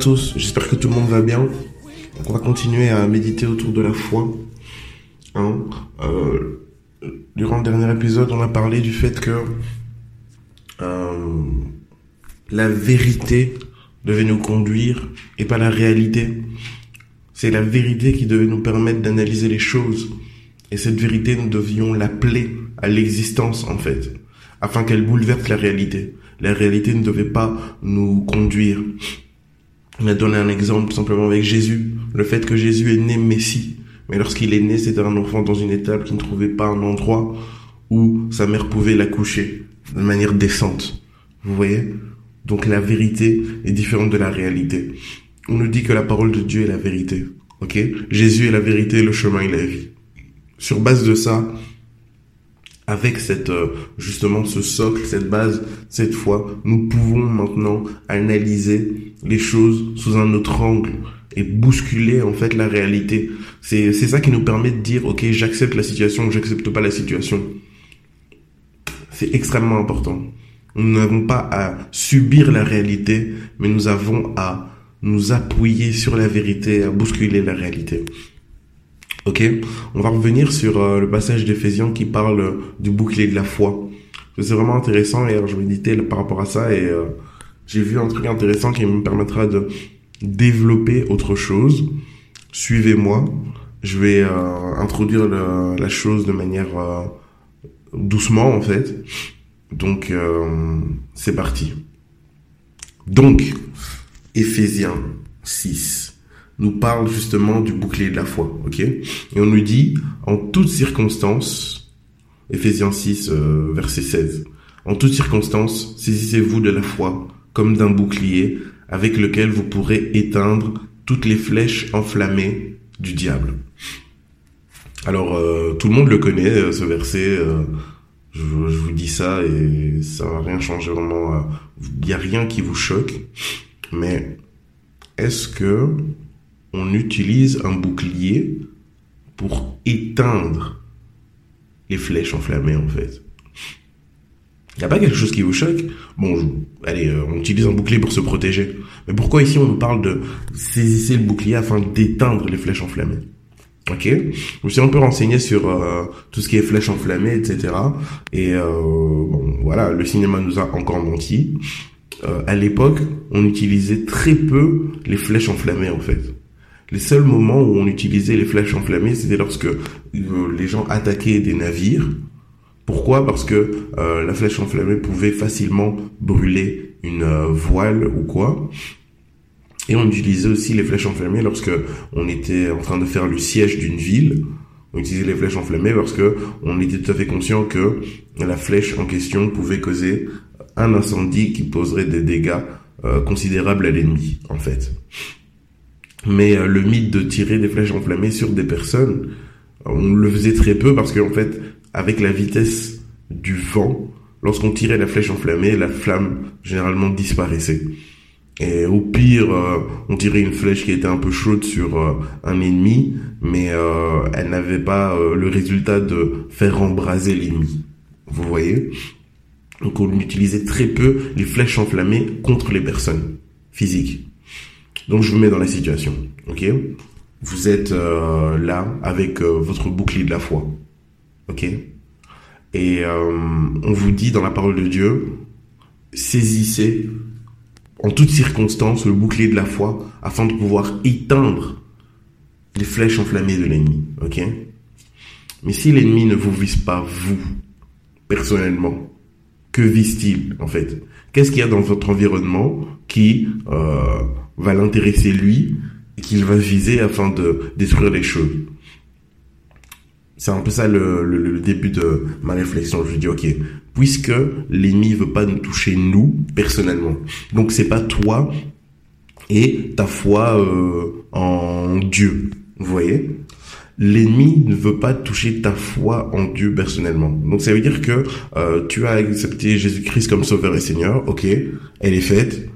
j'espère que tout le monde va bien. On va continuer à méditer autour de la foi. Hein. Euh, durant le dernier épisode, on a parlé du fait que euh, la vérité devait nous conduire et pas la réalité. C'est la vérité qui devait nous permettre d'analyser les choses. Et cette vérité, nous devions l'appeler à l'existence, en fait, afin qu'elle bouleverse la réalité. La réalité ne devait pas nous conduire. On a donné un exemple simplement avec Jésus. Le fait que Jésus est né Messie. Mais lorsqu'il est né, c'était un enfant dans une étable qui ne trouvait pas un endroit où sa mère pouvait l'accoucher de manière décente. Vous voyez? Donc la vérité est différente de la réalité. On nous dit que la parole de Dieu est la vérité. Ok? Jésus est la vérité, le chemin et la vie. Sur base de ça, avec cette euh, justement ce socle, cette base, cette foi, nous pouvons maintenant analyser les choses sous un autre angle et bousculer en fait la réalité. C'est c'est ça qui nous permet de dire OK, j'accepte la situation j'accepte pas la situation. C'est extrêmement important. Nous n'avons pas à subir la réalité, mais nous avons à nous appuyer sur la vérité, à bousculer la réalité. Ok, on va revenir sur euh, le passage d'Éphésiens qui parle euh, du bouclier de la foi. C'est vraiment intéressant et alors je méditais par rapport à ça et euh, j'ai vu un truc intéressant qui me permettra de développer autre chose. Suivez-moi, je vais euh, introduire le- la chose de manière euh, doucement en fait. Donc c'est parti. Donc Éphésiens 6 nous parle justement du bouclier de la foi, ok? Et on nous dit, en toutes circonstances, Éphésiens 6, euh, verset 16, en toutes circonstances, saisissez-vous de la foi comme d'un bouclier avec lequel vous pourrez éteindre toutes les flèches enflammées du diable. Alors, euh, tout le monde le connaît, euh, ce verset. je, vous dis ça et ça va rien changer vraiment. Il n'y a rien qui vous choque. Mais est-ce que on utilise un bouclier pour éteindre les flèches enflammées en fait. Il n'y a pas quelque chose qui vous choque? Bon, allez, euh, on utilise un bouclier pour se protéger. Mais pourquoi ici on nous parle de saisir le bouclier afin d'éteindre les flèches enflammées? Ok? Je me suis un peu renseigné sur euh, tout ce qui est flèches enflammées, etc. Et euh, bon, voilà, le cinéma nous a encore menti. À l'époque, on utilisait très peu les flèches enflammées en fait. Les seuls moments où on utilisait les flèches enflammées, c'était lorsque euh, les gens attaquaient des navires. Pourquoi? Parce que euh, la flèche enflammée pouvait facilement brûler une euh, voile ou quoi. Et on utilisait aussi les flèches enflammées lorsque on était en train de faire le siège d'une ville. On utilisait les flèches enflammées parce que on était tout à fait conscient que la flèche en question pouvait causer un incendie qui poserait des dégâts considérables à l'ennemi, en fait. Mais euh, le mythe de tirer des flèches enflammées sur des personnes, on le faisait très peu parce qu'en fait, avec la vitesse du vent, lorsqu'on tirait la flèche enflammée, la flamme généralement disparaissait. Et au pire, euh, on tirait une flèche qui était un peu chaude sur euh, un ennemi, mais euh, elle n'avait pas euh, le résultat de faire embraser l'ennemi. Vous voyez? Donc on utilisait très peu les flèches enflammées contre les personnes physiques. Donc je vous mets dans la situation, ok? Vous êtes euh, là avec euh, votre bouclier de la foi, ok? Et euh, on vous dit dans la parole de Dieu, saisissez en toutes circonstances le bouclier de la foi afin de pouvoir éteindre les flèches enflammées de l'ennemi, ok? Mais si l'ennemi ne vous vise pas, vous, personnellement, que vise-t-il en fait? Qu'est-ce qu'il y a dans votre environnement qui va l'intéresser lui et qu'il va viser afin de détruire les choses c'est un peu ça le, le, début de ma réflexion. Je dis ok, puisque l'ennemi veut pas nous toucher nous personnellement, donc c'est pas toi et ta foi euh, en Dieu. Vous voyez? L'ennemi ne veut pas toucher ta foi en Dieu personnellement. Donc ça veut dire que euh, tu as accepté Jésus-Christ comme Sauveur et Seigneur. Ok, elle est faite.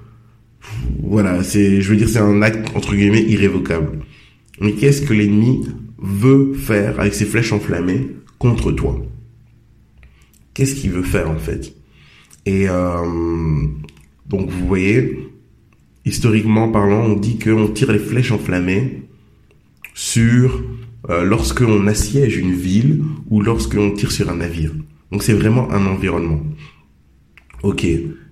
Voilà, c'est, je veux dire, c'est un acte entre guillemets irrévocable. Mais qu'est-ce que l'ennemi veut faire avec ses flèches enflammées contre toi? Qu'est-ce qu'il veut faire en fait? Et euh, donc vous voyez, historiquement parlant, on dit qu'on tire les flèches enflammées sur euh, lorsque on assiège une ville ou lorsque on tire sur un navire. Donc c'est vraiment un environnement. Ok,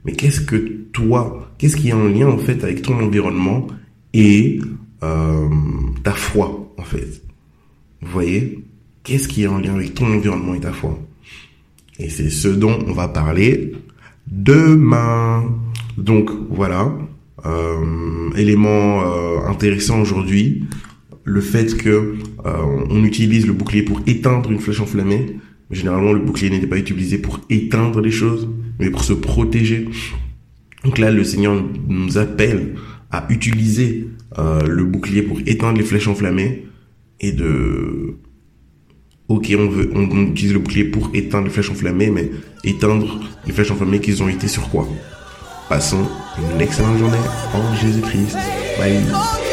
mais qu'est-ce que toi, qu'est-ce qui est en lien en fait avec ton environnement et euh, ta foi en fait? Vous voyez? Qu'est-ce qui est en lien avec ton environnement et ta foi? Et c'est ce dont on va parler demain. Donc voilà, euh, élément euh, intéressant aujourd'hui, le fait que euh, on utilise le bouclier pour éteindre une flèche enflammée. Généralement, le bouclier n'était pas utilisé pour éteindre les choses, mais pour se protéger. Donc là, le Seigneur nous appelle à utiliser euh, le bouclier pour éteindre les flèches enflammées et de ok on veut on, utilise le bouclier pour éteindre les flèches enflammées mais éteindre les flèches enflammées qu'ils ont été sur quoi? Passons une excellente journée en Jésus-Christ. Bye